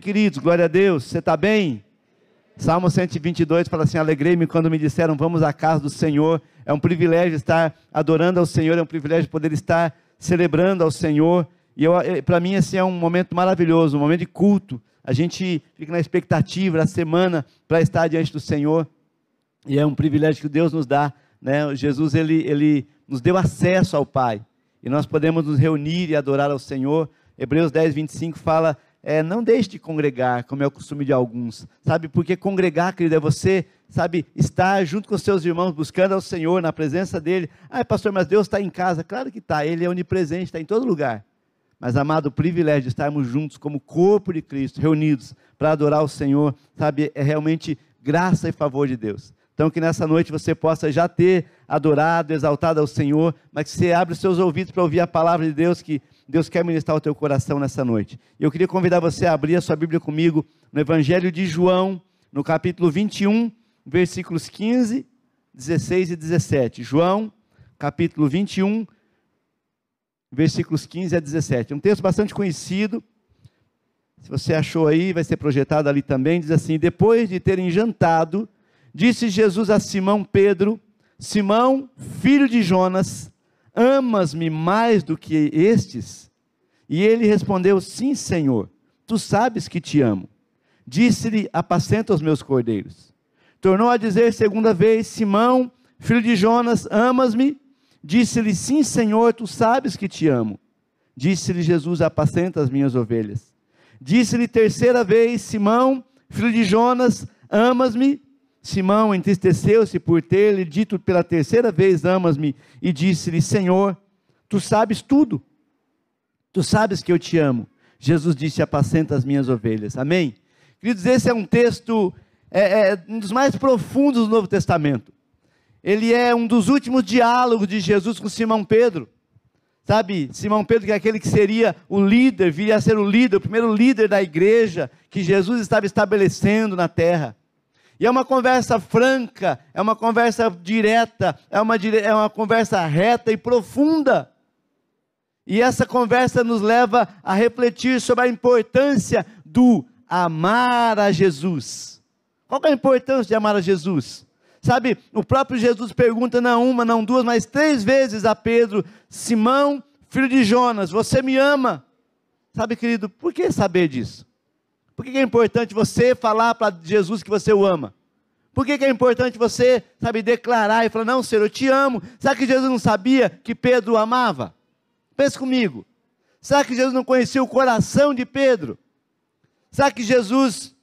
Queridos? Glória a Deus. Você está bem? Salmo 122 fala assim: Alegrei-me quando me disseram, vamos à casa do Senhor. É um privilégio estar adorando ao Senhor, é um privilégio poder estar celebrando ao Senhor. E eh, para mim, esse é um momento maravilhoso, um momento de culto. A gente fica na expectativa da semana para estar diante do Senhor. E é um privilégio que Deus nos dá. Né? Jesus ele, ele nos deu acesso ao Pai. E nós podemos nos reunir e adorar ao Senhor. Hebreus 10, 25 fala é, não deixe de congregar, como é o costume de alguns, sabe? Porque congregar, querido, é você, sabe, estar junto com seus irmãos, buscando ao Senhor, na presença dEle. Ah, pastor, mas Deus está em casa. Claro que está, Ele é onipresente, está em todo lugar. Mas, amado, o privilégio de estarmos juntos como corpo de Cristo, reunidos para adorar o Senhor, sabe, é realmente graça e favor de Deus. Então, que nessa noite você possa já ter adorado, exaltado ao Senhor, mas que você abra os seus ouvidos para ouvir a palavra de Deus que Deus quer ministrar o teu coração nessa noite. Eu queria convidar você a abrir a sua Bíblia comigo no Evangelho de João, no capítulo 21, versículos 15, 16 e 17. João, capítulo 21, versículos 15 a 17. Um texto bastante conhecido. Se você achou aí, vai ser projetado ali também. Diz assim: Depois de terem jantado, disse Jesus a Simão Pedro: Simão, filho de Jonas, Amas-me mais do que estes? E ele respondeu: Sim, Senhor, tu sabes que te amo. Disse-lhe: Apacenta os meus cordeiros. Tornou a dizer segunda vez: Simão, filho de Jonas, amas-me? Disse-lhe: Sim, Senhor, tu sabes que te amo. Disse-lhe Jesus: Apacenta as minhas ovelhas. Disse-lhe terceira vez: Simão, filho de Jonas, amas-me? Simão entristeceu-se por ter-lhe dito pela terceira vez: Amas-me, e disse-lhe: Senhor, tu sabes tudo, tu sabes que eu te amo. Jesus disse: Apacenta as minhas ovelhas. Amém? Queridos, esse é um texto, é, é, um dos mais profundos do Novo Testamento. Ele é um dos últimos diálogos de Jesus com Simão Pedro. Sabe, Simão Pedro, que é aquele que seria o líder, viria a ser o líder, o primeiro líder da igreja que Jesus estava estabelecendo na terra. E é uma conversa franca, é uma conversa direta, é uma, é uma conversa reta e profunda. E essa conversa nos leva a refletir sobre a importância do amar a Jesus. Qual é a importância de amar a Jesus? Sabe, o próprio Jesus pergunta não uma, não duas, mas três vezes a Pedro: Simão, filho de Jonas, você me ama? Sabe, querido, por que saber disso? Por que é importante você falar para Jesus que você o ama? Por que é importante você, sabe, declarar e falar, não, Senhor, eu te amo. Será que Jesus não sabia que Pedro o amava? Pense comigo. Será que Jesus não conhecia o coração de Pedro? Será que Jesus,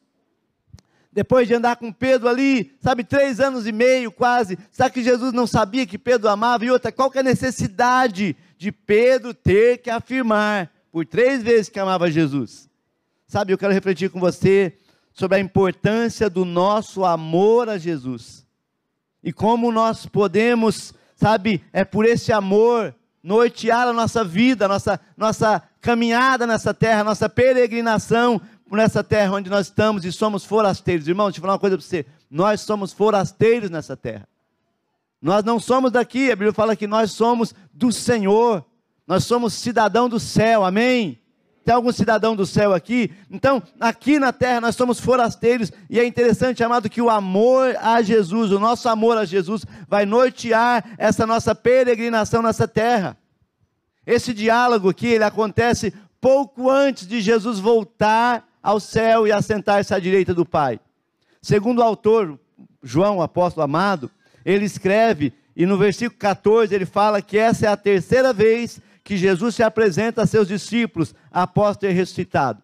depois de andar com Pedro ali, sabe, três anos e meio quase, será que Jesus não sabia que Pedro amava? E outra, qual que é a necessidade de Pedro ter que afirmar por três vezes que amava Jesus? Sabe, eu quero refletir com você sobre a importância do nosso amor a Jesus. E como nós podemos, sabe, é por esse amor nortear a nossa vida, a nossa, nossa caminhada nessa terra, nossa peregrinação nessa terra onde nós estamos e somos forasteiros. Irmão, deixa eu falar uma coisa para você. Nós somos forasteiros nessa terra. Nós não somos daqui, a Bíblia fala que nós somos do Senhor. Nós somos cidadão do céu, amém? Tem algum cidadão do céu aqui? Então, aqui na terra nós somos forasteiros e é interessante, amado, que o amor a Jesus, o nosso amor a Jesus, vai nortear essa nossa peregrinação nessa terra. Esse diálogo aqui, ele acontece pouco antes de Jesus voltar ao céu e assentar-se à direita do Pai. Segundo o autor, João, o apóstolo amado, ele escreve, e no versículo 14 ele fala que essa é a terceira vez que Jesus se apresenta a seus discípulos após ter ressuscitado.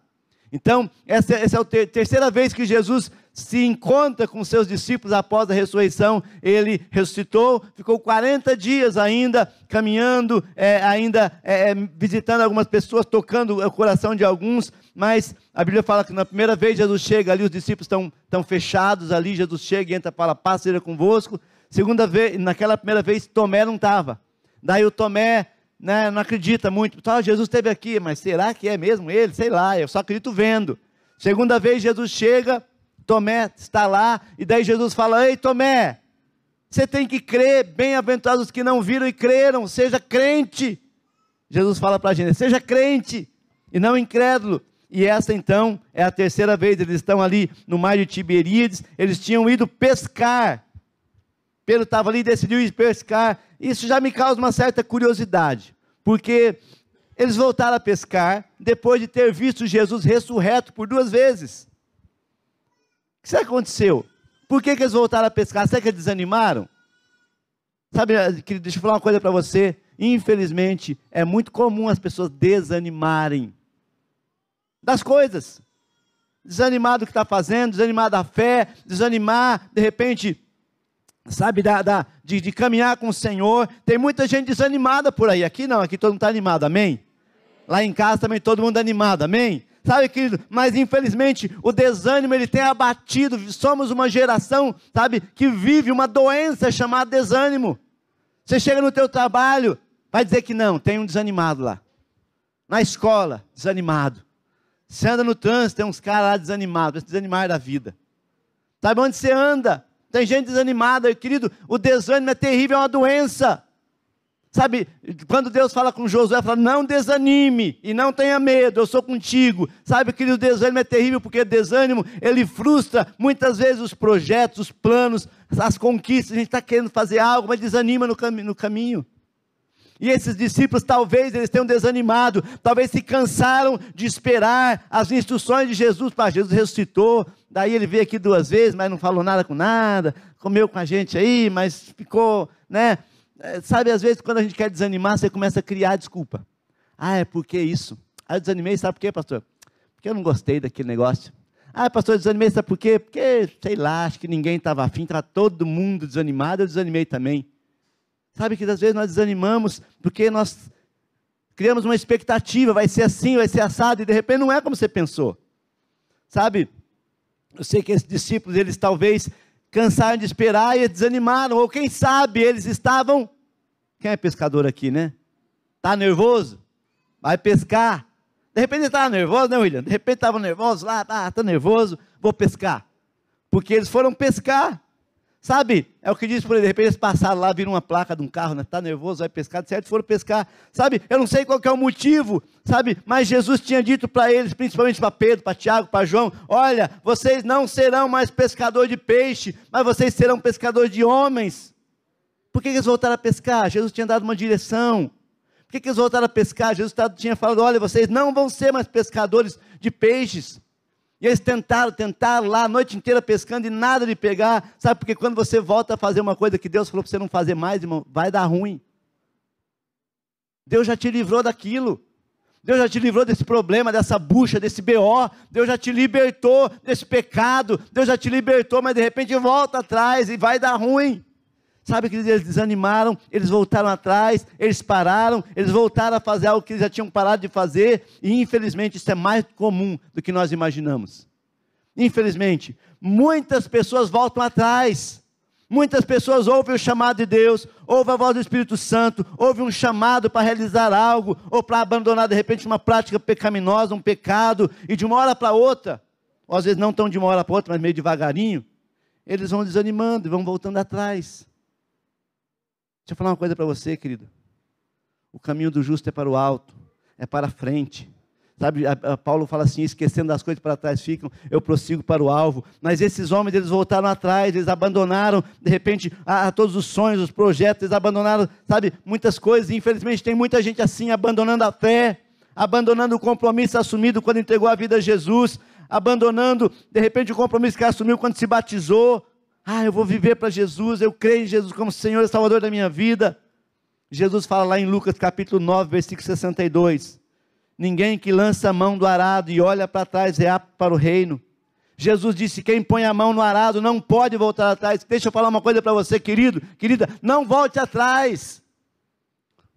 Então, essa, essa é a ter, terceira vez que Jesus se encontra com seus discípulos após a ressurreição. Ele ressuscitou, ficou 40 dias ainda caminhando, é, ainda é, é, visitando algumas pessoas, tocando o coração de alguns. Mas a Bíblia fala que na primeira vez Jesus chega ali, os discípulos estão, fechados ali. Jesus chega e entra e fala: Paz seja convosco. Segunda vez, naquela primeira vez, Tomé não estava. Daí o Tomé né, não acredita muito. Ah, Jesus esteve aqui, mas será que é mesmo ele? Sei lá, eu só acredito vendo. Segunda vez Jesus chega, Tomé está lá, e daí Jesus fala: Ei, Tomé, você tem que crer, bem-aventurados os que não viram e creram, seja crente. Jesus fala para a gente: seja crente e não incrédulo. E essa então é a terceira vez, eles estão ali no mar de Tiberíades, eles tinham ido pescar. Pedro estava ali e decidiu ir pescar. Isso já me causa uma certa curiosidade, porque eles voltaram a pescar depois de ter visto Jesus ressurreto por duas vezes. O que será que aconteceu? Por que, que eles voltaram a pescar? Será que eles desanimaram? Sabe, deixa eu falar uma coisa para você. Infelizmente, é muito comum as pessoas desanimarem das coisas. Desanimado do que está fazendo, desanimado da fé, desanimar, de repente, sabe, da, da de, de, caminhar com o Senhor. Tem muita gente desanimada por aí. Aqui não, aqui todo mundo está animado, amém? Lá em casa também todo mundo animado, amém? Sabe, querido, mas infelizmente o desânimo ele tem abatido. Somos uma geração, sabe, que vive uma doença chamada desânimo. Você chega no teu trabalho, vai dizer que não, tem um desanimado lá. Na escola, desanimado. Você anda no trânsito, tem uns caras lá desanimados, desanimar da vida. Sabe onde você anda? Tem gente desanimada, querido. O desânimo é terrível, é uma doença. Sabe, quando Deus fala com Josué, fala: não desanime e não tenha medo, eu sou contigo. Sabe, querido, o desânimo é terrível, porque desânimo, ele frustra muitas vezes os projetos, os planos, as conquistas. A gente está querendo fazer algo, mas desanima no, cam no caminho. E esses discípulos, talvez eles tenham desanimado, talvez se cansaram de esperar as instruções de Jesus. Para Jesus ressuscitou, daí ele veio aqui duas vezes, mas não falou nada com nada, comeu com a gente aí, mas ficou, né? É, sabe, às vezes quando a gente quer desanimar, você começa a criar desculpa. Ah, é porque isso. Ah, eu desanimei, sabe por quê, pastor? Porque eu não gostei daquele negócio. Ah, pastor, eu desanimei, sabe por quê? Porque, sei lá, acho que ninguém estava afim, estava todo mundo desanimado, eu desanimei também. Sabe que às vezes nós desanimamos porque nós criamos uma expectativa, vai ser assim, vai ser assado, e de repente não é como você pensou. Sabe? Eu sei que esses discípulos, eles talvez cansaram de esperar e desanimaram, ou quem sabe eles estavam. Quem é pescador aqui, né? Está nervoso? Vai pescar. De repente estava nervoso, né, William? De repente estava nervoso lá, tá, tá nervoso, vou pescar. Porque eles foram pescar. Sabe? É o que diz por aí, de repente eles passaram lá, viram uma placa de um carro, né? Tá nervoso, vai pescar, certo? Foram pescar. Sabe? Eu não sei qual é o motivo, sabe? Mas Jesus tinha dito para eles, principalmente para Pedro, para Tiago, para João: olha, vocês não serão mais pescador de peixe, mas vocês serão pescadores de homens. Por que eles voltaram a pescar? Jesus tinha dado uma direção. Por que eles voltaram a pescar? Jesus tinha falado: olha, vocês não vão ser mais pescadores de peixes. E eles tentaram, tentaram lá a noite inteira pescando e nada de pegar. Sabe, porque quando você volta a fazer uma coisa que Deus falou para você não fazer mais, irmão, vai dar ruim. Deus já te livrou daquilo. Deus já te livrou desse problema, dessa bucha, desse BO. Deus já te libertou desse pecado. Deus já te libertou, mas de repente volta atrás e vai dar ruim. Sabe que eles desanimaram, eles voltaram atrás, eles pararam, eles voltaram a fazer algo que eles já tinham parado de fazer, e infelizmente isso é mais comum do que nós imaginamos. Infelizmente, muitas pessoas voltam atrás. Muitas pessoas ouvem o chamado de Deus, ouvem a voz do Espírito Santo, ouvem um chamado para realizar algo, ou para abandonar de repente uma prática pecaminosa, um pecado, e de uma hora para outra, ou às vezes não tão de uma hora para outra, mas meio devagarinho, eles vão desanimando e vão voltando atrás. Deixa eu falar uma coisa para você, querido. O caminho do justo é para o alto, é para a frente. Sabe, a, a Paulo fala assim, esquecendo das coisas para trás ficam, eu prossigo para o alvo. Mas esses homens, eles voltaram atrás, eles abandonaram, de repente, a, a todos os sonhos, os projetos, eles abandonaram, sabe, muitas coisas. Infelizmente tem muita gente assim, abandonando a fé, abandonando o compromisso assumido quando entregou a vida a Jesus, abandonando, de repente, o compromisso que assumiu quando se batizou, ah, eu vou viver para Jesus, eu creio em Jesus como Senhor e Salvador da minha vida. Jesus fala lá em Lucas capítulo 9, versículo 62. Ninguém que lança a mão do arado e olha para trás é apto para o reino. Jesus disse: quem põe a mão no arado não pode voltar atrás. Deixa eu falar uma coisa para você, querido, querida, não volte atrás.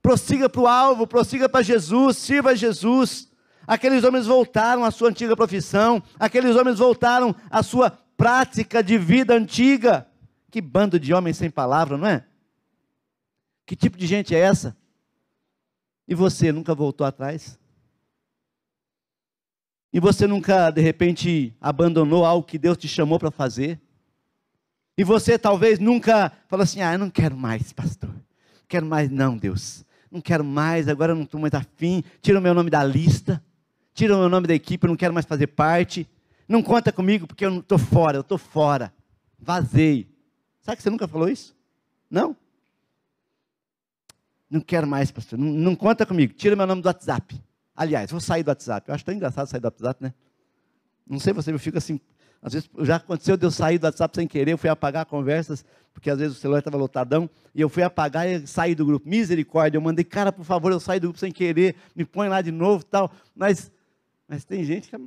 Prossiga para o alvo, prossiga para Jesus, sirva a Jesus. Aqueles homens voltaram à sua antiga profissão, aqueles homens voltaram à sua prática de vida antiga. Que bando de homens sem palavra, não é? Que tipo de gente é essa? E você nunca voltou atrás? E você nunca, de repente, abandonou algo que Deus te chamou para fazer? E você talvez nunca falou assim: ah, eu não quero mais, pastor. Não quero mais, não, Deus. Não quero mais, agora eu não estou mais afim. Tira o meu nome da lista. Tira o meu nome da equipe, eu não quero mais fazer parte. Não conta comigo porque eu estou fora, eu estou fora. Vazei. Sabe que você nunca falou isso? Não? Não quero mais, pastor. Não, não conta comigo. Tira meu nome do WhatsApp. Aliás, vou sair do WhatsApp. Eu acho tão engraçado sair do WhatsApp, né? Não sei você, eu fico assim. Às vezes já aconteceu de eu sair do WhatsApp sem querer, eu fui apagar conversas, porque às vezes o celular estava lotadão, e eu fui apagar e saí do grupo. Misericórdia, eu mandei, cara, por favor, eu saí do grupo sem querer, me põe lá de novo tal. Mas, mas tem gente que é,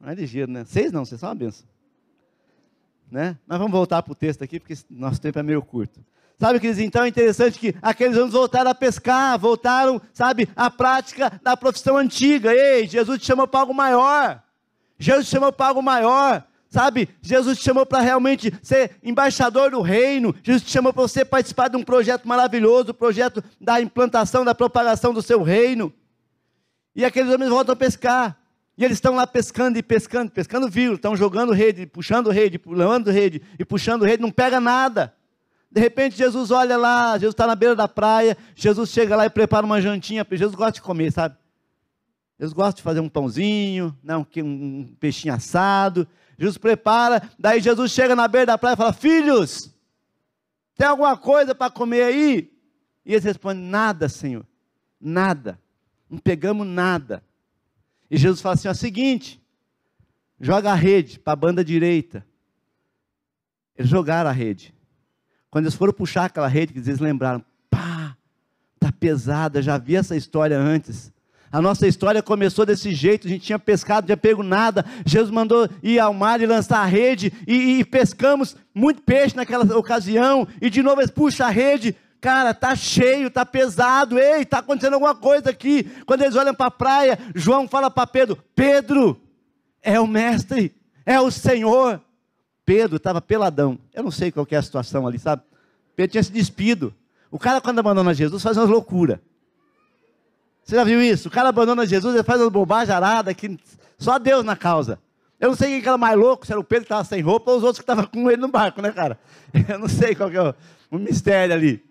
não é ligeiro, né? Vocês não, vocês são uma benção. Né? Mas vamos voltar para o texto aqui, porque nosso tempo é meio curto. Sabe, queridos, então é interessante que aqueles anos voltaram a pescar, voltaram, sabe, à prática da profissão antiga. Ei, Jesus te chamou para algo maior. Jesus te chamou para algo maior. Sabe, Jesus te chamou para realmente ser embaixador do reino. Jesus te chamou para você participar de um projeto maravilhoso, o projeto da implantação, da propagação do seu reino. E aqueles homens voltam a pescar. E eles estão lá pescando e pescando, pescando vírus, estão jogando rede, puxando rede, pulando rede e puxando rede, não pega nada. De repente Jesus olha lá, Jesus está na beira da praia, Jesus chega lá e prepara uma jantinha, Jesus gosta de comer, sabe? Jesus gosta de fazer um pãozinho, né, um peixinho assado. Jesus prepara, daí Jesus chega na beira da praia e fala: Filhos, tem alguma coisa para comer aí? E eles respondem: Nada, Senhor, nada, não pegamos nada. E Jesus fala assim: o seguinte, joga a rede para a banda direita. Eles jogaram a rede. Quando eles foram puxar aquela rede, eles lembraram: pá, tá pesada, já vi essa história antes. A nossa história começou desse jeito, a gente tinha pescado, não tinha pego nada. Jesus mandou ir ao mar e lançar a rede, e, e pescamos muito peixe naquela ocasião, e de novo eles puxam a rede, cara, tá cheio, tá pesado, ei, tá acontecendo alguma coisa aqui. Quando eles olham para a praia, João fala para Pedro: Pedro, é o mestre, é o Senhor. Pedro estava peladão. Eu não sei qual é a situação ali, sabe? Pedro tinha se despido. O cara, quando abandona Jesus, faz umas loucuras. Você já viu isso? O cara abandona Jesus, ele faz uma bobagem arada que só Deus na causa. Eu não sei quem era mais louco, se era o Pedro que estava sem roupa ou os outros que estavam com ele no barco, né, cara? Eu não sei qual que é o, o mistério ali.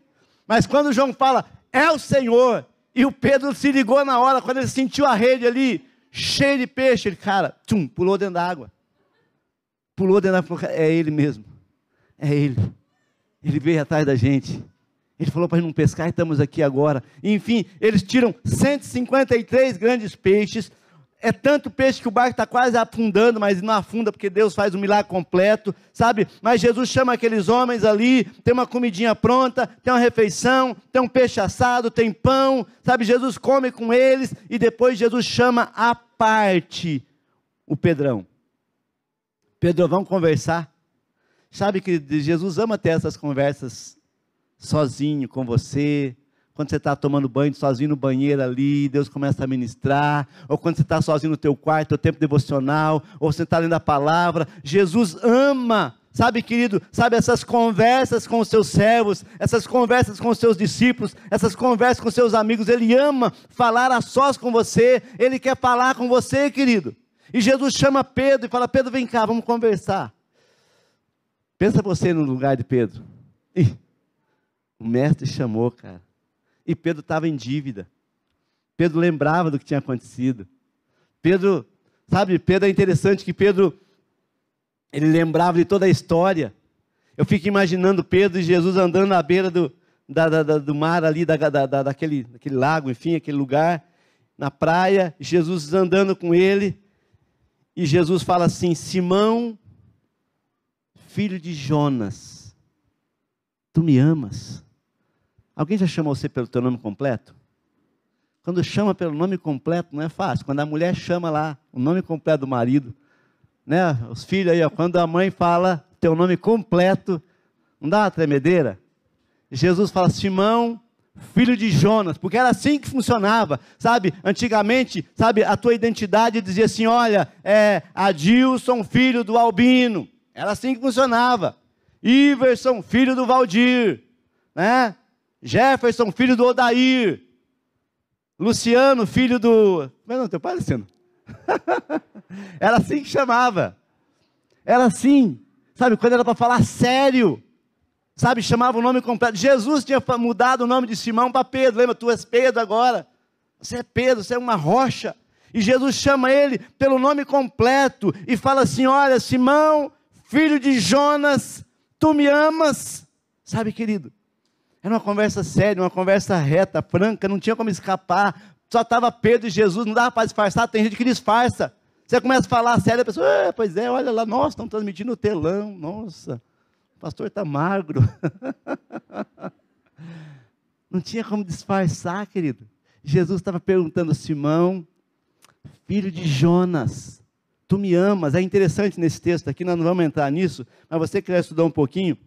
Mas quando João fala, é o Senhor, e o Pedro se ligou na hora, quando ele sentiu a rede ali, cheia de peixe, ele, cara, tchum, pulou dentro da água. Pulou dentro da água, é ele mesmo. É ele. Ele veio atrás da gente. Ele falou para não pescar e estamos aqui agora. Enfim, eles tiram 153 grandes peixes. É tanto peixe que o barco está quase afundando, mas não afunda porque Deus faz um milagre completo, sabe? Mas Jesus chama aqueles homens ali, tem uma comidinha pronta, tem uma refeição, tem um peixe assado, tem pão, sabe? Jesus come com eles e depois Jesus chama à parte o Pedrão. Pedro, vamos conversar. Sabe que Jesus ama ter essas conversas sozinho com você, quando você está tomando banho sozinho no banheiro ali, Deus começa a ministrar, ou quando você está sozinho no teu quarto, teu tempo devocional, ou você está lendo a palavra, Jesus ama, sabe querido, sabe essas conversas com os seus servos, essas conversas com os seus discípulos, essas conversas com os seus amigos, Ele ama falar a sós com você, Ele quer falar com você querido, e Jesus chama Pedro e fala, Pedro vem cá, vamos conversar, pensa você no lugar de Pedro, Ih, o mestre chamou, cara. E Pedro estava em dívida. Pedro lembrava do que tinha acontecido. Pedro, sabe, Pedro é interessante que Pedro, ele lembrava de toda a história. Eu fico imaginando Pedro e Jesus andando à beira do, da, da, do mar ali, da, da, daquele, daquele lago, enfim, aquele lugar, na praia, Jesus andando com ele, e Jesus fala assim: Simão, filho de Jonas, tu me amas? Alguém já chamou você pelo teu nome completo? Quando chama pelo nome completo não é fácil. Quando a mulher chama lá o nome completo do marido, né? Os filhos aí, ó, quando a mãe fala teu nome completo, não dá uma tremedeira? Jesus fala: Simão, filho de Jonas, porque era assim que funcionava, sabe? Antigamente, sabe, a tua identidade dizia assim: olha, é Adilson, filho do Albino. Era assim que funcionava. Iverson, filho do Valdir, né? Jefferson, filho do Odair. Luciano, filho do. Como é o teu pai, Luciano? era assim que chamava. Era assim. Sabe, quando era para falar sério. Sabe, chamava o nome completo. Jesus tinha mudado o nome de Simão para Pedro. Lembra, tu és Pedro agora. Você é Pedro, você é uma rocha. E Jesus chama ele pelo nome completo e fala assim: Olha, Simão, filho de Jonas, tu me amas? Sabe, querido, era uma conversa séria, uma conversa reta, franca, não tinha como escapar. Só estava Pedro e Jesus, não dava para disfarçar. Tem gente que disfarça. Você começa a falar sério, a pessoa, é, pois é, olha lá, nossa, estão transmitindo o telão, nossa, o pastor está magro. não tinha como disfarçar, querido. Jesus estava perguntando, Simão, filho de Jonas, tu me amas. É interessante nesse texto aqui, nós não vamos entrar nisso, mas você quer estudar um pouquinho.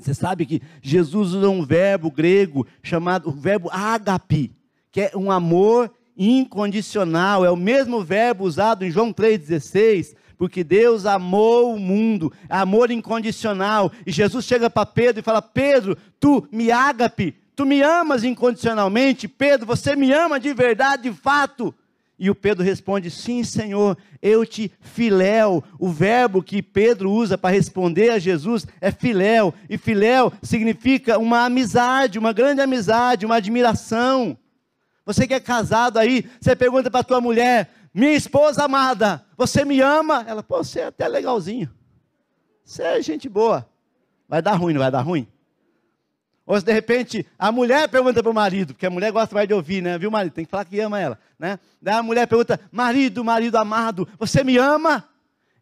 Você sabe que Jesus usa um verbo grego chamado o verbo agape, que é um amor incondicional, é o mesmo verbo usado em João 3,16, porque Deus amou o mundo, amor incondicional. E Jesus chega para Pedro e fala: Pedro, tu me agape, tu me amas incondicionalmente, Pedro, você me ama de verdade, de fato. E o Pedro responde: Sim, Senhor, eu te filéu. O verbo que Pedro usa para responder a Jesus é filéu. E filéu significa uma amizade, uma grande amizade, uma admiração. Você que é casado aí, você pergunta para tua mulher: Minha esposa amada, você me ama? Ela, pô, você é até legalzinho. Você é gente boa. Vai dar ruim, não vai dar ruim? Ou se de repente a mulher pergunta para o marido, porque a mulher gosta mais de ouvir, né? Viu, marido? Tem que falar que ama ela, né? Daí a mulher pergunta: marido, marido amado, você me ama?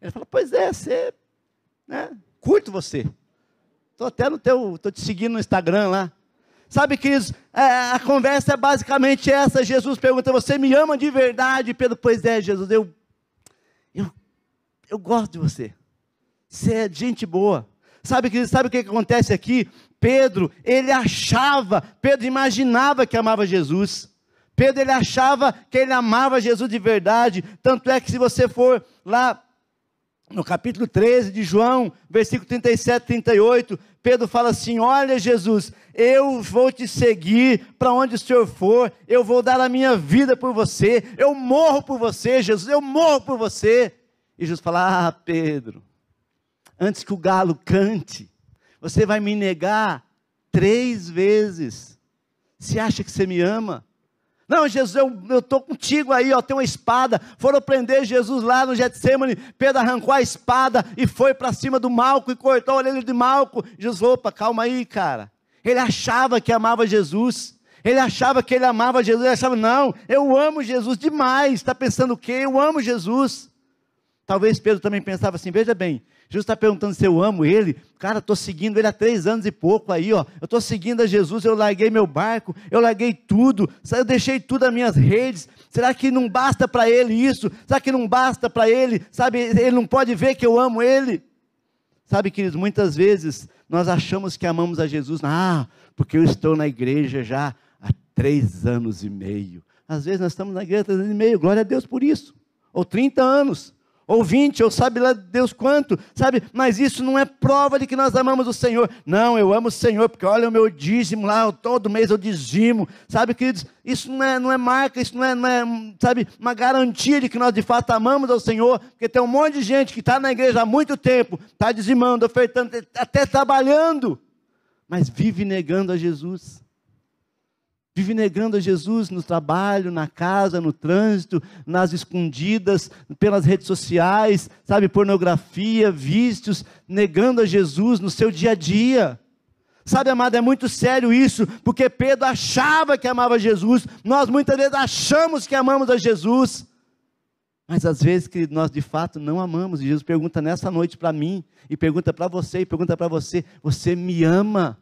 Ele fala: pois é, você, né? Curto você. Estou até no teu, estou te seguindo no Instagram lá. Sabe, queridos, é, a conversa é basicamente essa. Jesus pergunta: Você me ama de verdade? Pedro, pois é, Jesus, eu, eu, eu gosto de você. Você é gente boa. Sabe, queridos, sabe o que acontece aqui? Pedro, ele achava, Pedro imaginava que amava Jesus. Pedro, ele achava que ele amava Jesus de verdade. Tanto é que, se você for lá no capítulo 13 de João, versículo 37, 38, Pedro fala assim: Olha, Jesus, eu vou te seguir para onde o Senhor for, eu vou dar a minha vida por você, eu morro por você, Jesus, eu morro por você. E Jesus fala: Ah, Pedro, antes que o galo cante, você vai me negar três vezes. Você acha que você me ama? Não, Jesus, eu estou contigo aí, ó, tem uma espada. Foram prender Jesus lá no Getsemane. Pedro arrancou a espada e foi para cima do Malco e cortou a orelha de Malco. Jesus, opa, calma aí, cara. Ele achava que amava Jesus. Ele achava que ele amava Jesus. Ele achava, não, eu amo Jesus demais. Está pensando o quê? Eu amo Jesus. Talvez Pedro também pensava assim: veja bem, Jesus está perguntando se eu amo ele. Cara, estou seguindo ele há três anos e pouco aí, ó. Eu estou seguindo a Jesus, eu larguei meu barco, eu larguei tudo, eu deixei tudo as minhas redes. Será que não basta para ele isso? Será que não basta para ele? Sabe, ele não pode ver que eu amo ele? Sabe, queridos, muitas vezes nós achamos que amamos a Jesus, ah, porque eu estou na igreja já há três anos e meio. Às vezes nós estamos na igreja há três anos e meio, glória a Deus por isso. Ou 30 anos ou 20, ou sabe lá Deus quanto, sabe? Mas isso não é prova de que nós amamos o Senhor. Não, eu amo o Senhor, porque olha o meu dízimo lá, todo mês eu dizimo, sabe, queridos? Isso não é, não é marca, isso não é, não é, sabe, uma garantia de que nós de fato amamos ao Senhor, porque tem um monte de gente que está na igreja há muito tempo, está dizimando, ofertando, até trabalhando, mas vive negando a Jesus vive negando a Jesus no trabalho, na casa, no trânsito, nas escondidas, pelas redes sociais, sabe, pornografia, vícios, negando a Jesus no seu dia a dia. Sabe, amado, é muito sério isso, porque Pedro achava que amava Jesus, nós muitas vezes achamos que amamos a Jesus, mas às vezes que nós de fato não amamos, e Jesus pergunta nessa noite para mim, e pergunta para você, e pergunta para você: você me ama?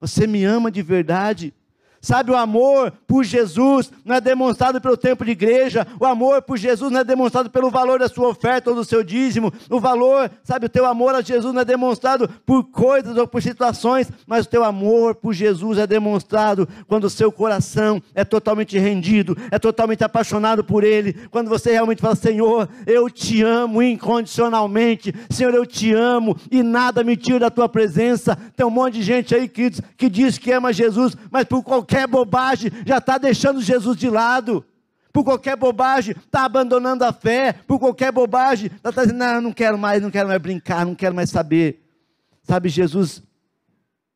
Você me ama de verdade? Sabe, o amor por Jesus não é demonstrado pelo tempo de igreja, o amor por Jesus não é demonstrado pelo valor da sua oferta ou do seu dízimo, o valor, sabe, o teu amor a Jesus não é demonstrado por coisas ou por situações, mas o teu amor por Jesus é demonstrado quando o seu coração é totalmente rendido, é totalmente apaixonado por Ele, quando você realmente fala: Senhor, eu te amo incondicionalmente, Senhor, eu te amo e nada me tira da tua presença. Tem um monte de gente aí que, que diz que ama Jesus, mas por qualquer qualquer bobagem, já está deixando Jesus de lado. Por qualquer bobagem, está abandonando a fé. Por qualquer bobagem, está dizendo: não, não quero mais, não quero mais brincar, não quero mais saber. Sabe, Jesus,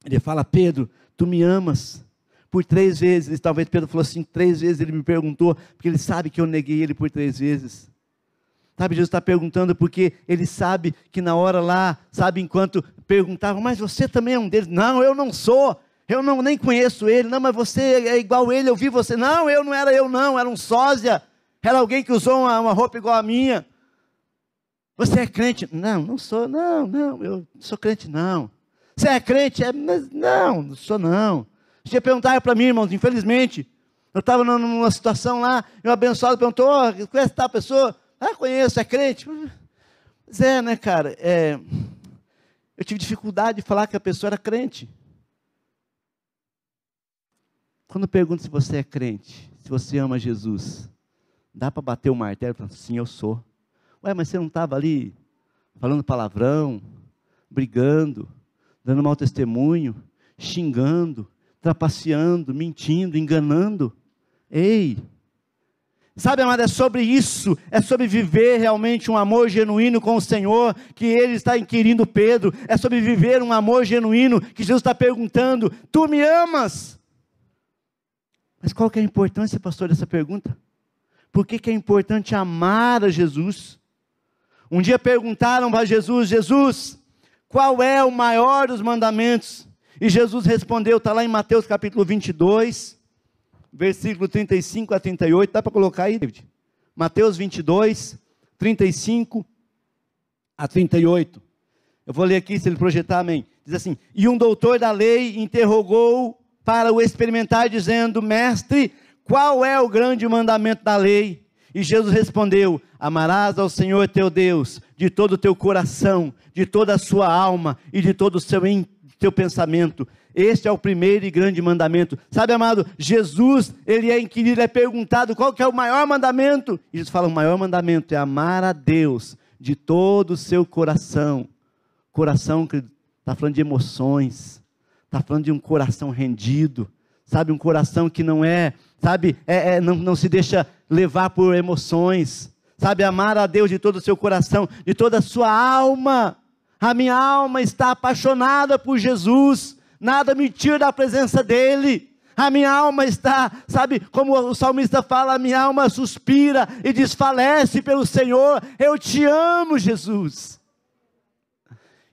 ele fala: Pedro, tu me amas, por três vezes. Talvez Pedro falou assim: três vezes ele me perguntou, porque ele sabe que eu neguei ele por três vezes. Sabe, Jesus está perguntando porque ele sabe que na hora lá, sabe, enquanto perguntavam, mas você também é um deles? Não, eu não sou. Eu não nem conheço ele. Não, mas você é igual ele, eu vi você. Não, eu não era eu não, era um sósia. Era alguém que usou uma, uma roupa igual a minha. Você é crente? Não, não sou. Não, não, eu não sou crente não. Você é crente? É, mas não, não sou não. Você perguntar para mim, irmãos, infelizmente, eu estava numa situação lá, e abençoado perguntou, oh, conhece tal pessoa? Ah, conheço, é crente. Mas é, né, cara? É, eu tive dificuldade de falar que a pessoa era crente. Quando pergunto se você é crente, se você ama Jesus, dá para bater o martelo e falar, sim, eu sou. Ué, mas você não estava ali falando palavrão, brigando, dando mau testemunho, xingando, trapaceando, mentindo, enganando? Ei, Sabe, amado, é sobre isso, é sobre viver realmente um amor genuíno com o Senhor, que Ele está inquirindo Pedro, é sobre viver um amor genuíno, que Jesus está perguntando: Tu me amas? Mas qual que é a importância, pastor, dessa pergunta? Por que, que é importante amar a Jesus? Um dia perguntaram para Jesus: Jesus, qual é o maior dos mandamentos? E Jesus respondeu, está lá em Mateus capítulo 22, versículo 35 a 38. Dá para colocar aí, David? Mateus 22, 35 a 38. Eu vou ler aqui, se ele projetar, amém. Diz assim: E um doutor da lei interrogou para o experimentar, dizendo: Mestre, qual é o grande mandamento da lei? E Jesus respondeu: Amarás ao Senhor teu Deus de todo o teu coração, de toda a sua alma e de todo o seu, teu pensamento. Este é o primeiro e grande mandamento. Sabe, amado, Jesus, ele é inquirido, é perguntado qual que é o maior mandamento. E Jesus fala: o maior mandamento é amar a Deus de todo o seu coração. Coração que está falando de emoções, está falando de um coração rendido, sabe, um coração que não é, sabe, é, é, não, não se deixa levar por emoções, sabe, amar a Deus de todo o seu coração, de toda a sua alma. A minha alma está apaixonada por Jesus nada me tira da presença dEle. A minha alma está, sabe, como o salmista fala, a minha alma suspira e desfalece pelo Senhor. Eu te amo, Jesus.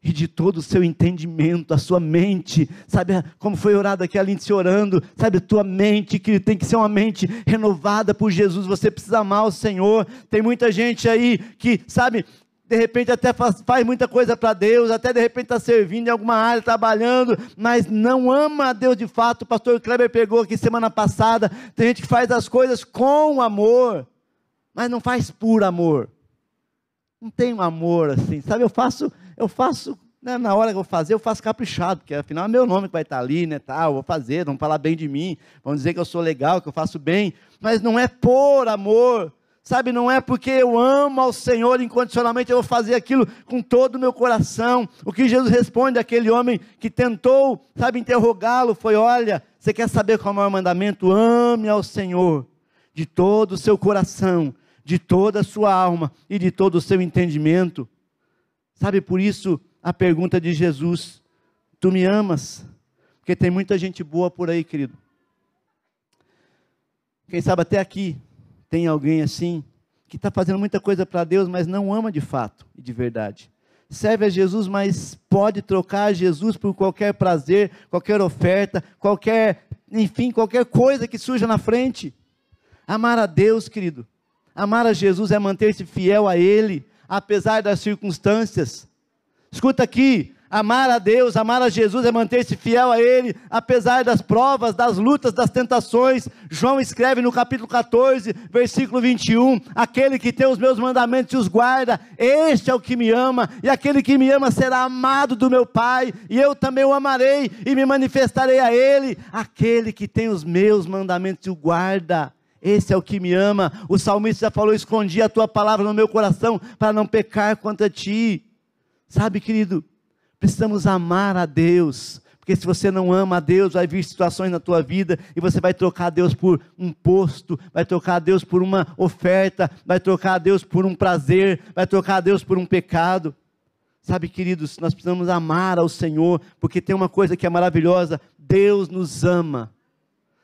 E de todo o seu entendimento, a sua mente, sabe, como foi orado aqui a Lindsay orando, sabe, tua mente, que tem que ser uma mente renovada por Jesus, você precisa amar o Senhor. Tem muita gente aí que, sabe, de repente até faz, faz muita coisa para Deus, até de repente está servindo em alguma área, trabalhando, mas não ama a Deus de fato. O pastor Kleber pegou aqui semana passada. Tem gente que faz as coisas com amor, mas não faz por amor. Não tem um amor assim, sabe? Eu faço, eu faço né, na hora que eu fazer, eu faço caprichado, porque afinal é meu nome que vai estar ali, né? Tal, vou fazer, vão falar bem de mim, vão dizer que eu sou legal, que eu faço bem, mas não é por amor. Sabe, não é porque eu amo ao Senhor incondicionalmente, eu vou fazer aquilo com todo o meu coração. O que Jesus responde àquele homem que tentou, sabe, interrogá-lo foi: Olha, você quer saber qual é o maior mandamento? Ame ao Senhor de todo o seu coração, de toda a sua alma e de todo o seu entendimento. Sabe, por isso a pergunta de Jesus: Tu me amas? Porque tem muita gente boa por aí, querido. Quem sabe até aqui tem alguém assim, que está fazendo muita coisa para Deus, mas não ama de fato e de verdade. Serve a Jesus, mas pode trocar Jesus por qualquer prazer, qualquer oferta, qualquer, enfim, qualquer coisa que surja na frente. Amar a Deus, querido. Amar a Jesus é manter-se fiel a Ele, apesar das circunstâncias. Escuta aqui, Amar a Deus, amar a Jesus é manter-se fiel a Ele, apesar das provas, das lutas, das tentações. João escreve no capítulo 14, versículo 21: Aquele que tem os meus mandamentos e os guarda, este é o que me ama, e aquele que me ama será amado do meu Pai, e eu também o amarei e me manifestarei a Ele. Aquele que tem os meus mandamentos e o guarda. Esse é o que me ama. O salmista falou: escondi a tua palavra no meu coração para não pecar contra ti. Sabe, querido, Precisamos amar a Deus, porque se você não ama a Deus, vai vir situações na tua vida e você vai trocar Deus por um posto, vai trocar Deus por uma oferta, vai trocar Deus por um prazer, vai trocar Deus por um pecado. Sabe, queridos, nós precisamos amar ao Senhor, porque tem uma coisa que é maravilhosa: Deus nos ama.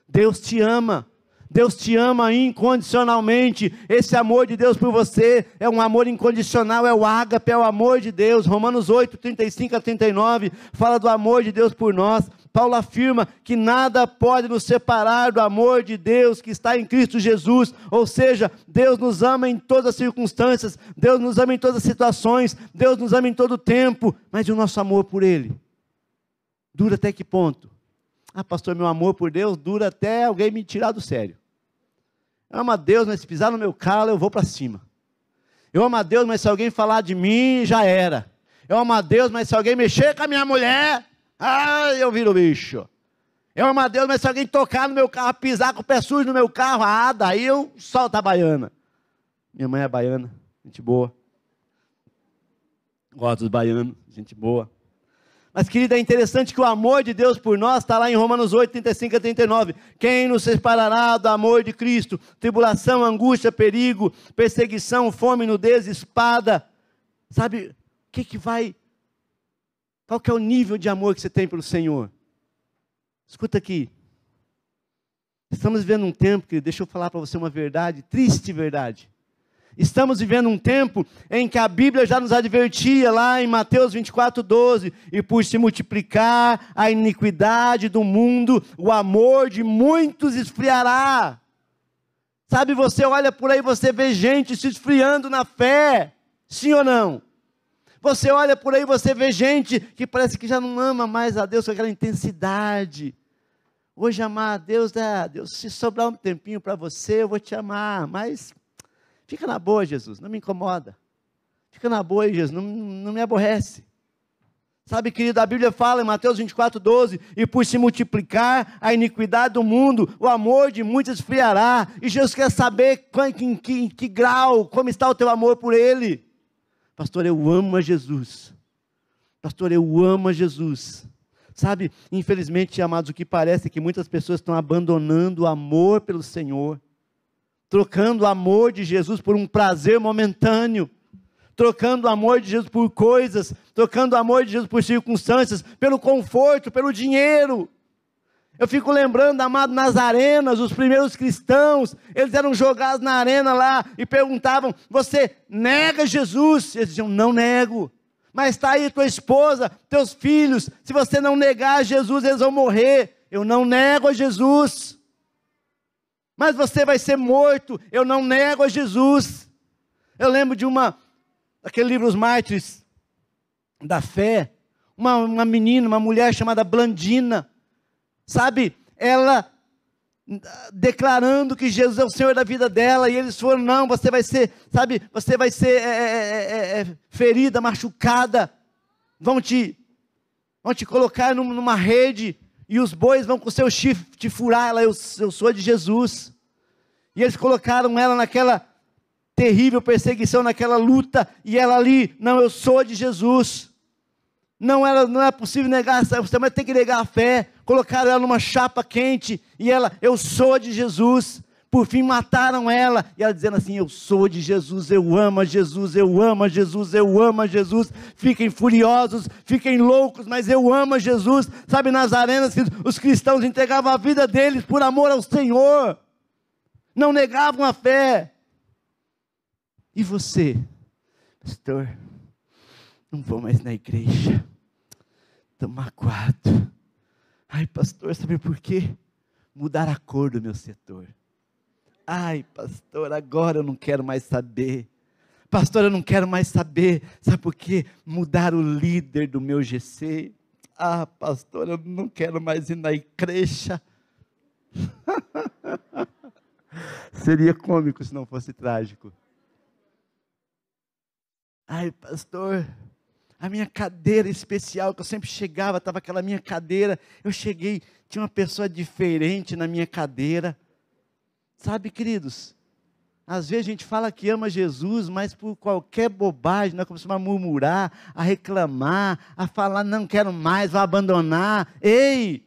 Deus te ama. Deus te ama incondicionalmente. Esse amor de Deus por você é um amor incondicional, é o ágape, é o amor de Deus. Romanos 8, 35 a 39 fala do amor de Deus por nós. Paulo afirma que nada pode nos separar do amor de Deus que está em Cristo Jesus. Ou seja, Deus nos ama em todas as circunstâncias, Deus nos ama em todas as situações, Deus nos ama em todo o tempo, mas o nosso amor por Ele? Dura até que ponto? Ah, pastor, meu amor por Deus dura até alguém me tirar do sério. Eu amo a Deus, mas se pisar no meu calo, eu vou para cima. Eu amo a Deus, mas se alguém falar de mim, já era. Eu amo a Deus, mas se alguém mexer com a minha mulher, ah, eu viro bicho. Eu amo a Deus, mas se alguém tocar no meu carro, pisar com o pé sujo no meu carro, ah, daí eu solto a baiana. Minha mãe é baiana, gente boa. Gosto dos baianos, gente boa. Mas, querida, é interessante que o amor de Deus por nós está lá em Romanos 8, 35 a 39. Quem nos separará do amor de Cristo? Tribulação, angústia, perigo, perseguição, fome, nudez, espada. Sabe, o que, que vai. Qual que é o nível de amor que você tem pelo Senhor? Escuta aqui. Estamos vivendo um tempo que, deixa eu falar para você uma verdade, triste verdade. Estamos vivendo um tempo em que a Bíblia já nos advertia lá em Mateus 24, 12: e por se multiplicar a iniquidade do mundo, o amor de muitos esfriará. Sabe, você olha por aí, você vê gente se esfriando na fé, sim ou não? Você olha por aí, você vê gente que parece que já não ama mais a Deus com aquela intensidade. Hoje amar a Deus, é, Deus, se sobrar um tempinho para você, eu vou te amar, mas Fica na boa, Jesus, não me incomoda. Fica na boa, Jesus, não, não me aborrece. Sabe, querido, a Bíblia fala em Mateus 24, 12: e por se multiplicar a iniquidade do mundo, o amor de muitos esfriará. E Jesus quer saber em que, em que grau, como está o teu amor por Ele. Pastor, eu amo a Jesus. Pastor, eu amo a Jesus. Sabe, infelizmente, amados, o que parece é que muitas pessoas estão abandonando o amor pelo Senhor trocando o amor de Jesus por um prazer momentâneo, trocando o amor de Jesus por coisas, trocando o amor de Jesus por circunstâncias, pelo conforto, pelo dinheiro. Eu fico lembrando, amado, nas arenas, os primeiros cristãos, eles eram jogados na arena lá e perguntavam: Você nega Jesus? Eles diziam: Não nego. Mas está aí tua esposa, teus filhos, se você não negar Jesus, eles vão morrer. Eu não nego a Jesus mas você vai ser morto. Eu não nego a Jesus. Eu lembro de uma, aquele livro Os Mártires da Fé, uma, uma menina, uma mulher chamada Blandina, sabe? Ela declarando que Jesus é o Senhor da vida dela, e eles foram, não, você vai ser, sabe, você vai ser é, é, é, ferida, machucada, vão te, vão te colocar numa rede, e os bois vão com seu chifre furar, ela, eu, eu sou de Jesus. E eles colocaram ela naquela terrível perseguição, naquela luta, e ela ali, não, eu sou de Jesus. Não, ela, não é possível negar, você ter que negar a fé. Colocaram ela numa chapa quente, e ela, eu sou de Jesus. Por fim mataram ela, e ela dizendo assim: Eu sou de Jesus, eu amo a Jesus, eu amo a Jesus, eu amo a Jesus. Fiquem furiosos, fiquem loucos, mas eu amo a Jesus. Sabe, nas arenas, os cristãos entregavam a vida deles por amor ao Senhor, não negavam a fé. E você, pastor, não vou mais na igreja, estou magoado. Ai, pastor, sabe por quê? Mudar a cor do meu setor. Ai, pastor, agora eu não quero mais saber. Pastor, eu não quero mais saber. Sabe por quê? Mudar o líder do meu GC. Ah, pastor, eu não quero mais ir na igreja. Seria cômico se não fosse trágico. Ai, pastor, a minha cadeira especial, que eu sempre chegava, estava aquela minha cadeira. Eu cheguei, tinha uma pessoa diferente na minha cadeira. Sabe, queridos, às vezes a gente fala que ama Jesus, mas por qualquer bobagem, nós começamos a murmurar, a reclamar, a falar, não quero mais, vou abandonar. Ei!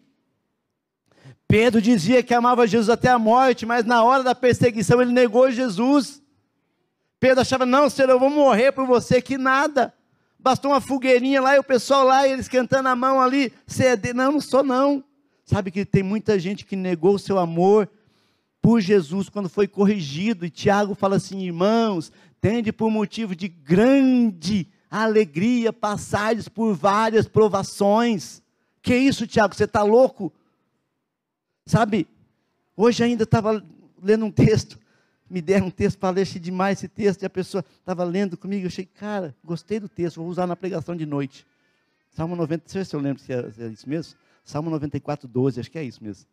Pedro dizia que amava Jesus até a morte, mas na hora da perseguição ele negou Jesus. Pedro achava, não, Senhor, eu vou morrer por você, que nada. Bastou uma fogueirinha lá e o pessoal lá, eles cantando a mão ali, CD. Não, não sou não. Sabe que tem muita gente que negou o seu amor por Jesus quando foi corrigido. E Tiago fala assim: irmãos, tende por motivo de grande alegria passares por várias provações. Que isso, Tiago? Você está louco? Sabe, hoje ainda estava lendo um texto, me deram um texto achei demais esse texto, e a pessoa estava lendo comigo, eu achei, cara, gostei do texto, vou usar na pregação de noite. Salmo 90, não sei se eu lembro se é, se é isso mesmo. Salmo 94, 12, acho que é isso mesmo.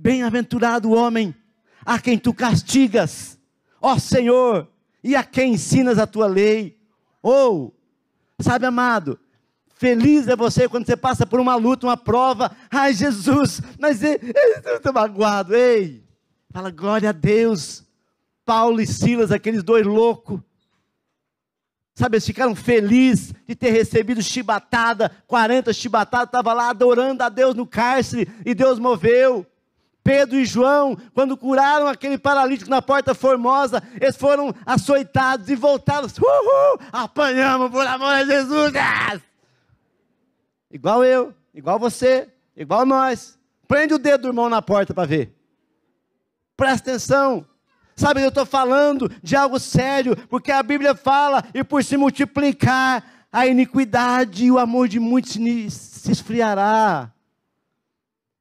Bem-aventurado homem a quem tu castigas, ó Senhor, e a quem ensinas a tua lei. Ou, oh, sabe, amado, Feliz é você quando você passa por uma luta, uma prova. Ai, Jesus, mas eu estou magoado. Ei, fala glória a Deus. Paulo e Silas, aqueles dois loucos. Sabe, eles ficaram felizes de ter recebido chibatada, 40 chibatadas, estava lá adorando a Deus no cárcere, e Deus moveu. Pedro e João, quando curaram aquele paralítico na porta formosa, eles foram açoitados e voltaram, uhul, apanhamos por amor a Jesus. Igual eu, igual você, igual nós. Prende o dedo do irmão na porta para ver. Presta atenção. Sabe, eu estou falando de algo sério, porque a Bíblia fala, e por se multiplicar a iniquidade, o amor de muitos se esfriará.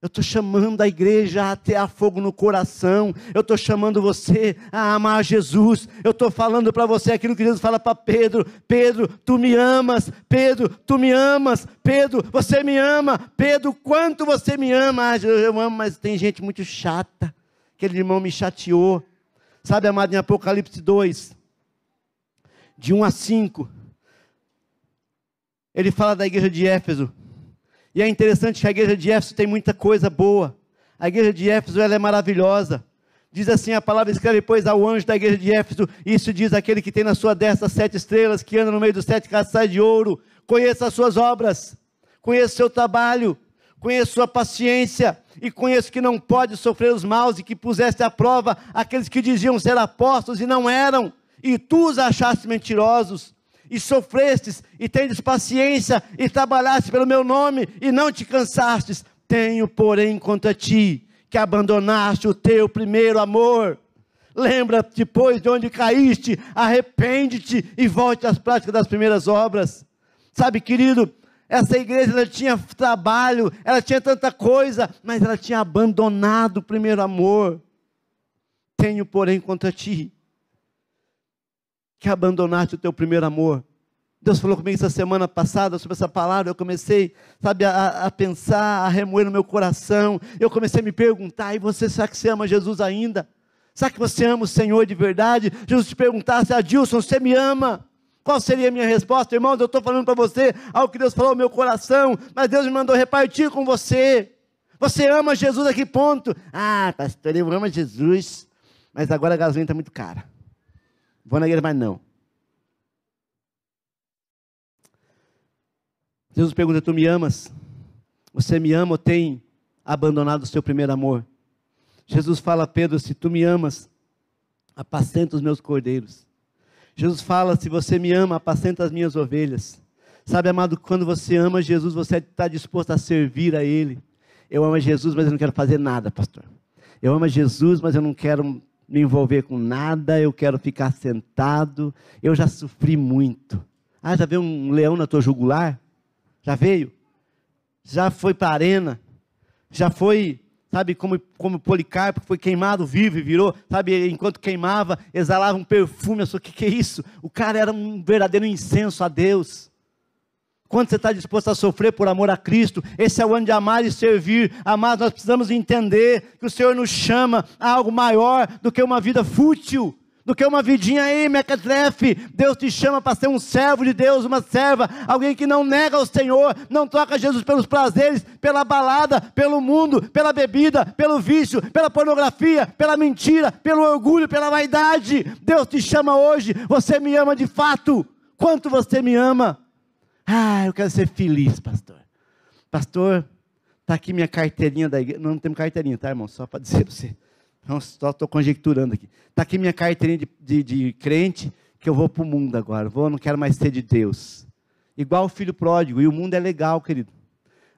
Eu estou chamando a igreja a ter a fogo no coração. Eu estou chamando você a amar Jesus. Eu estou falando para você aquilo que Jesus fala para Pedro: Pedro, tu me amas. Pedro, tu me amas. Pedro, você me ama. Pedro, quanto você me ama. Ah, eu amo, mas tem gente muito chata. Aquele irmão me chateou. Sabe, amado, em Apocalipse 2, de 1 a 5, ele fala da igreja de Éfeso. E é interessante que a igreja de Éfeso tem muita coisa boa. A igreja de Éfeso ela é maravilhosa. Diz assim a palavra, escreve, pois, ao anjo da igreja de Éfeso, isso diz aquele que tem na sua destra sete estrelas, que anda no meio dos sete caçais de ouro, conheça as suas obras, conheça o seu trabalho, conheça sua paciência, e conheço que não pode sofrer os maus, e que puseste à prova aqueles que diziam ser apóstolos e não eram, e tu os achaste mentirosos, e sofrestes, e tendes paciência, e trabalhaste pelo meu nome, e não te cansastes. Tenho, porém, contra ti, que abandonaste o teu primeiro amor. Lembra depois de onde caíste, arrepende-te e volte às práticas das primeiras obras. Sabe, querido, essa igreja ela tinha trabalho, ela tinha tanta coisa, mas ela tinha abandonado o primeiro amor. Tenho, porém, contra ti, que abandonaste o teu primeiro amor. Deus falou comigo essa semana passada sobre essa palavra. Eu comecei, sabe, a, a, pensar, a remoer no meu coração. Eu comecei a me perguntar: e você, será que você ama Jesus ainda? Será que você ama o Senhor de verdade? Jesus te perguntasse, Adilson, você me ama? Qual seria a minha resposta? Irmãos, eu estou falando para você algo que Deus falou no meu coração, mas Deus me mandou repartir com você. Você ama Jesus a que ponto? Ah, pastor, eu amo Jesus, mas agora a gasolina está muito cara. Vou na igreja, mas não. Jesus pergunta: Tu me amas? Você me ama ou tem abandonado o seu primeiro amor? Jesus fala a Pedro: Se tu me amas, apacenta os meus cordeiros. Jesus fala: Se você me ama, apacenta as minhas ovelhas. Sabe, amado, quando você ama Jesus, você está disposto a servir a Ele. Eu amo Jesus, mas eu não quero fazer nada, pastor. Eu amo Jesus, mas eu não quero me envolver com nada, eu quero ficar sentado. Eu já sofri muito. Ah, já veio um leão na tua jugular? Já veio? Já foi para a arena? Já foi, sabe, como, como Policarpo, foi queimado vivo e virou, sabe, enquanto queimava, exalava um perfume. Eu sou, o que, que é isso? O cara era um verdadeiro incenso a Deus. Quando você está disposto a sofrer por amor a Cristo, esse é o ano de amar e servir. Amar, nós precisamos entender que o Senhor nos chama a algo maior do que uma vida fútil, do que uma vidinha aí, mequetrefe. Deus te chama para ser um servo de Deus, uma serva, alguém que não nega o Senhor, não troca Jesus pelos prazeres, pela balada, pelo mundo, pela bebida, pelo vício, pela pornografia, pela mentira, pelo orgulho, pela vaidade. Deus te chama hoje, você me ama de fato. Quanto você me ama? Ah, eu quero ser feliz, pastor. Pastor, está aqui minha carteirinha da igreja. Não, não temos carteirinha, tá, irmão? Só para dizer para você. Não, só estou conjecturando aqui. Está aqui minha carteirinha de, de, de, crente, que eu vou para o mundo agora. Vou, não quero mais ser de Deus. Igual o filho pródigo. E o mundo é legal, querido.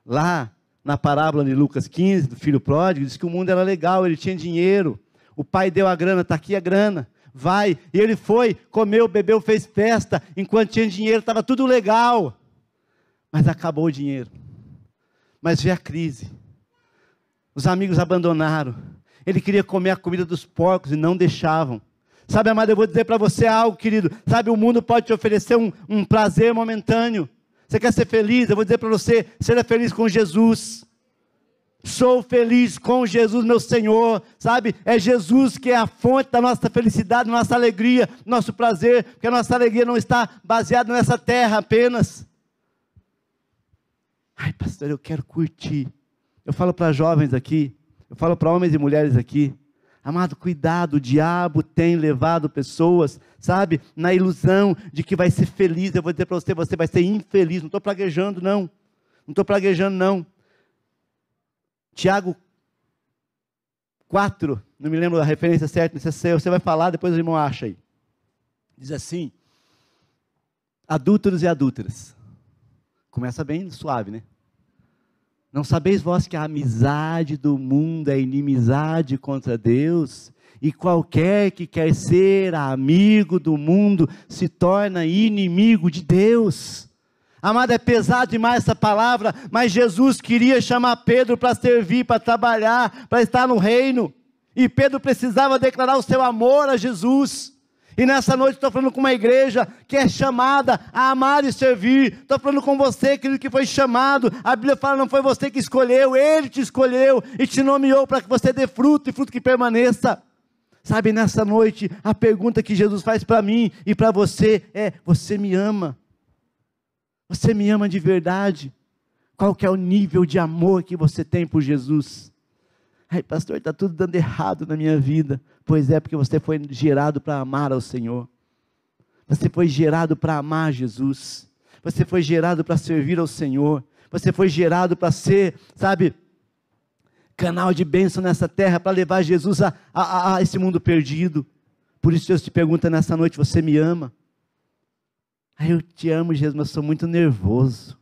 Lá, na parábola de Lucas 15, do filho pródigo, diz que o mundo era legal, ele tinha dinheiro, o pai deu a grana, está aqui a grana, vai. E ele foi, comeu, bebeu, fez festa, enquanto tinha dinheiro, estava tudo legal. Mas acabou o dinheiro. Mas veio a crise. Os amigos abandonaram. Ele queria comer a comida dos porcos e não deixavam. Sabe, amado, eu vou dizer para você algo, querido. Sabe, o mundo pode te oferecer um, um prazer momentâneo. Você quer ser feliz? Eu vou dizer para você: seja feliz com Jesus. Sou feliz com Jesus, meu Senhor, sabe? É Jesus que é a fonte da nossa felicidade, nossa alegria, nosso prazer, porque a nossa alegria não está baseada nessa terra apenas. Ai, pastor, eu quero curtir. Eu falo para jovens aqui, eu falo para homens e mulheres aqui, Amado, cuidado, o diabo tem levado pessoas, sabe, na ilusão de que vai ser feliz. Eu vou dizer para você, você vai ser infeliz. Não estou praguejando, não. Não estou praguejando, não. Tiago 4, não me lembro da referência certa, você vai falar, depois o irmão acha aí. Diz assim: adúlteros e adúlteras. Começa bem suave, né? Não sabeis vós que a amizade do mundo é inimizade contra Deus? E qualquer que quer ser amigo do mundo se torna inimigo de Deus. Amado, é pesado demais essa palavra, mas Jesus queria chamar Pedro para servir, para trabalhar, para estar no reino. E Pedro precisava declarar o seu amor a Jesus. E nessa noite estou falando com uma igreja que é chamada a amar e servir. Estou falando com você, querido, que foi chamado. A Bíblia fala: não foi você que escolheu, Ele te escolheu e te nomeou para que você dê fruto e fruto que permaneça. Sabe, nessa noite, a pergunta que Jesus faz para mim e para você é: Você me ama? Você me ama de verdade? Qual que é o nível de amor que você tem por Jesus? Ai, pastor, está tudo dando errado na minha vida. Pois é, porque você foi gerado para amar ao Senhor. Você foi gerado para amar Jesus. Você foi gerado para servir ao Senhor. Você foi gerado para ser, sabe, canal de bênção nessa terra, para levar Jesus a, a, a, esse mundo perdido. Por isso Deus te pergunta nessa noite: você me ama? Aí eu te amo, Jesus, mas sou muito nervoso.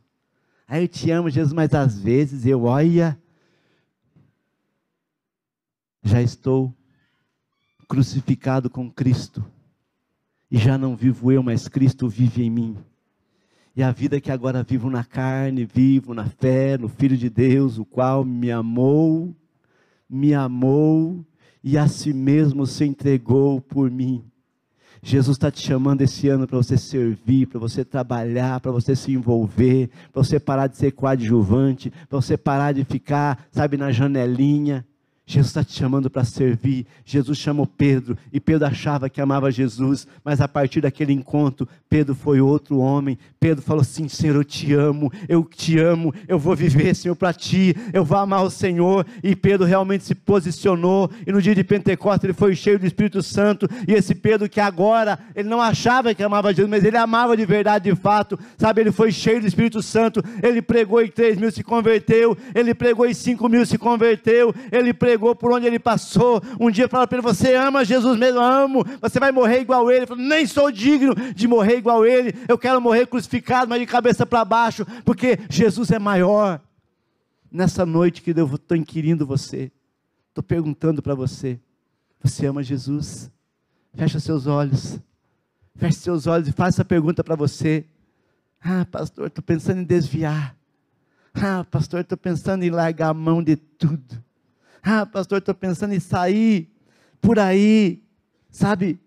Aí eu te amo, Jesus, mas às vezes eu olha já estou crucificado com Cristo, e já não vivo eu, mas Cristo vive em mim. E a vida que agora vivo na carne, vivo na fé, no Filho de Deus, o qual me amou, me amou e a si mesmo se entregou por mim. Jesus está te chamando esse ano para você servir, para você trabalhar, para você se envolver, para você parar de ser coadjuvante, para você parar de ficar, sabe, na janelinha. Jesus está te chamando para servir. Jesus chamou Pedro e Pedro achava que amava Jesus, mas a partir daquele encontro, Pedro foi outro homem. Pedro falou assim: Senhor, eu te amo, eu te amo, eu vou viver, Senhor, para ti, eu vou amar o Senhor. E Pedro realmente se posicionou. E no dia de Pentecostes ele foi cheio do Espírito Santo. E esse Pedro que agora ele não achava que amava Jesus, mas ele amava de verdade, de fato, sabe? Ele foi cheio do Espírito Santo. Ele pregou e três mil se converteu. Ele pregou e cinco mil se converteu. Ele pregou pregou, por onde ele passou. Um dia fala para ele: Você ama Jesus mesmo? Amo. Você vai morrer igual ele. Ele falou, Nem sou digno de morrer igual ele. Eu quero morrer crucificado, mas de cabeça para baixo, porque Jesus é maior. Nessa noite que eu estou inquirindo você, estou perguntando para você: Você ama Jesus? Fecha seus olhos. Feche seus olhos e faça essa pergunta para você. Ah, pastor, estou pensando em desviar. Ah, pastor, estou pensando em largar a mão de tudo. Ah, pastor, estou pensando em sair por aí, sabe?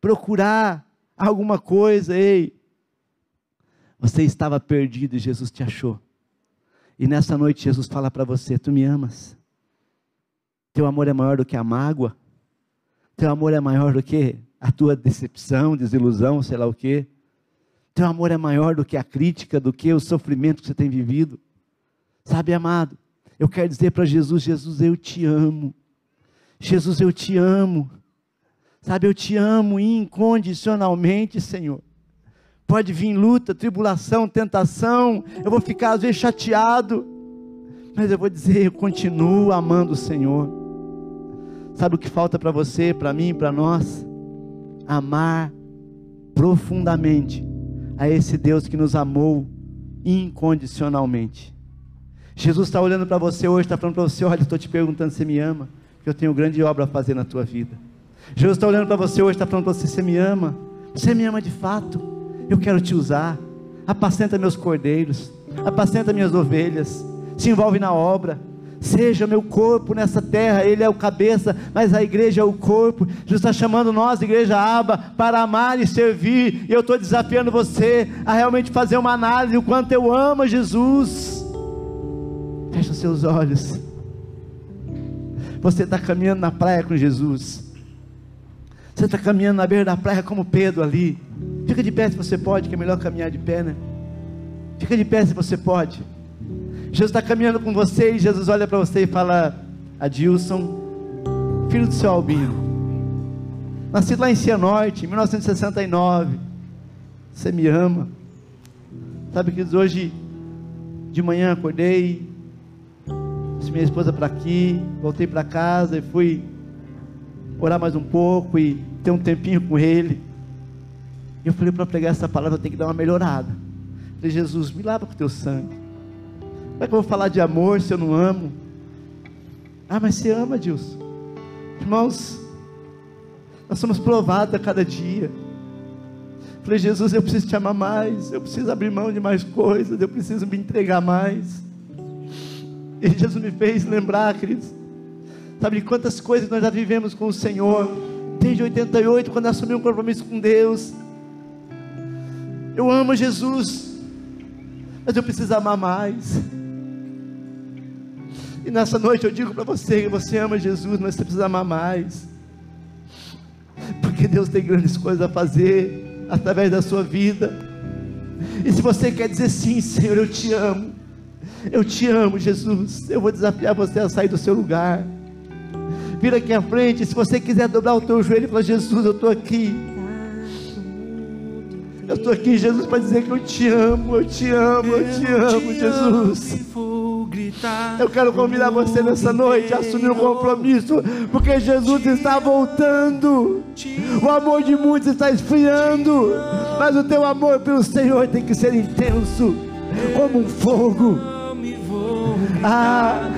Procurar alguma coisa. Ei, você estava perdido e Jesus te achou. E nessa noite Jesus fala para você: Tu me amas? Teu amor é maior do que a mágoa? Teu amor é maior do que a tua decepção, desilusão, sei lá o quê? Teu amor é maior do que a crítica, do que o sofrimento que você tem vivido? Sabe, amado? Eu quero dizer para Jesus: Jesus, eu te amo. Jesus, eu te amo. Sabe, eu te amo incondicionalmente, Senhor. Pode vir luta, tribulação, tentação. Eu vou ficar às vezes chateado. Mas eu vou dizer, eu continuo amando o Senhor. Sabe o que falta para você, para mim, para nós? Amar profundamente a esse Deus que nos amou incondicionalmente. Jesus está olhando para você hoje, está falando para você: olha, estou te perguntando se você me ama, que eu tenho grande obra a fazer na tua vida. Jesus está olhando para você hoje, está falando para você: você me ama, você me ama de fato, eu quero te usar. Apacenta meus cordeiros, apacenta minhas ovelhas, se envolve na obra seja meu corpo nessa terra, Ele é o cabeça, mas a igreja é o corpo. Jesus está chamando nós, igreja Aba, para amar e servir. E eu estou desafiando você a realmente fazer uma análise do quanto eu amo Jesus. Feche os seus olhos. Você está caminhando na praia com Jesus. Você está caminhando na beira da praia como Pedro ali. Fica de pé se você pode, que é melhor caminhar de pé, né? Fica de pé se você pode. Jesus está caminhando com você e Jesus olha para você e fala: Adilson, filho do seu Albino, nascido lá em Cianorte, em 1969, você me ama. Sabe que hoje de manhã acordei, trouxe minha esposa para aqui, voltei para casa e fui orar mais um pouco e ter um tempinho com ele. Eu falei para pregar essa palavra, eu tenho que dar uma melhorada. Eu falei, Jesus, me lava com teu sangue. Como é que eu vou falar de amor se eu não amo? Ah, mas você ama, Deus. Irmãos, nós somos provados a cada dia. Falei, Jesus, eu preciso te amar mais, eu preciso abrir mão de mais coisas, eu preciso me entregar mais. E Jesus me fez lembrar, queridos, sabe de quantas coisas nós já vivemos com o Senhor, desde 88, quando assumi um compromisso com Deus. Eu amo Jesus, mas eu preciso amar mais. E nessa noite eu digo para você que você ama Jesus, mas você precisa amar mais. Porque Deus tem grandes coisas a fazer através da sua vida. E se você quer dizer sim, Senhor, eu te amo. Eu te amo, Jesus. Eu vou desafiar você a sair do seu lugar. Vira aqui à frente. Se você quiser dobrar o teu joelho e falar, Jesus, eu estou aqui. Eu estou aqui, Jesus, para dizer que eu te amo, eu te amo, eu te amo, Jesus. Eu quero convidar você nessa noite a assumir um compromisso, porque Jesus está voltando. O amor de muitos está esfriando, mas o teu amor pelo Senhor tem que ser intenso, como um fogo. Ah,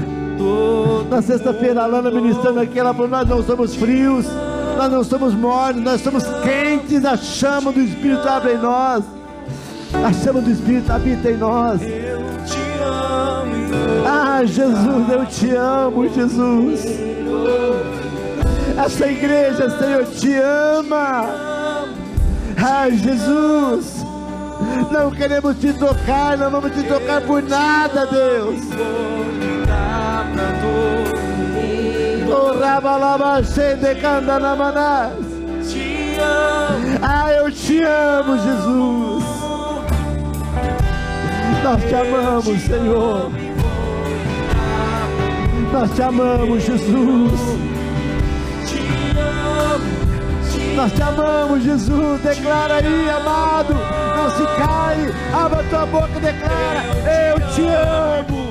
na sexta-feira, a Lana ministrando aqui, ela falou: Nós não somos frios, nós não somos mornos, nós somos quentes. A chama do Espírito abre em nós, a chama do Espírito habita em nós. Ah, Jesus, eu te amo, Jesus. Essa igreja, Senhor, te ama. Ah, Jesus. Não queremos te tocar, não vamos te tocar por nada, Deus. Ah, eu te amo, Jesus. Nós te amamos, Senhor. Nós te amamos, Jesus. Nós te amamos, Jesus. Declara aí, amado. Não se cai. Abra tua boca e declara: Eu te amo.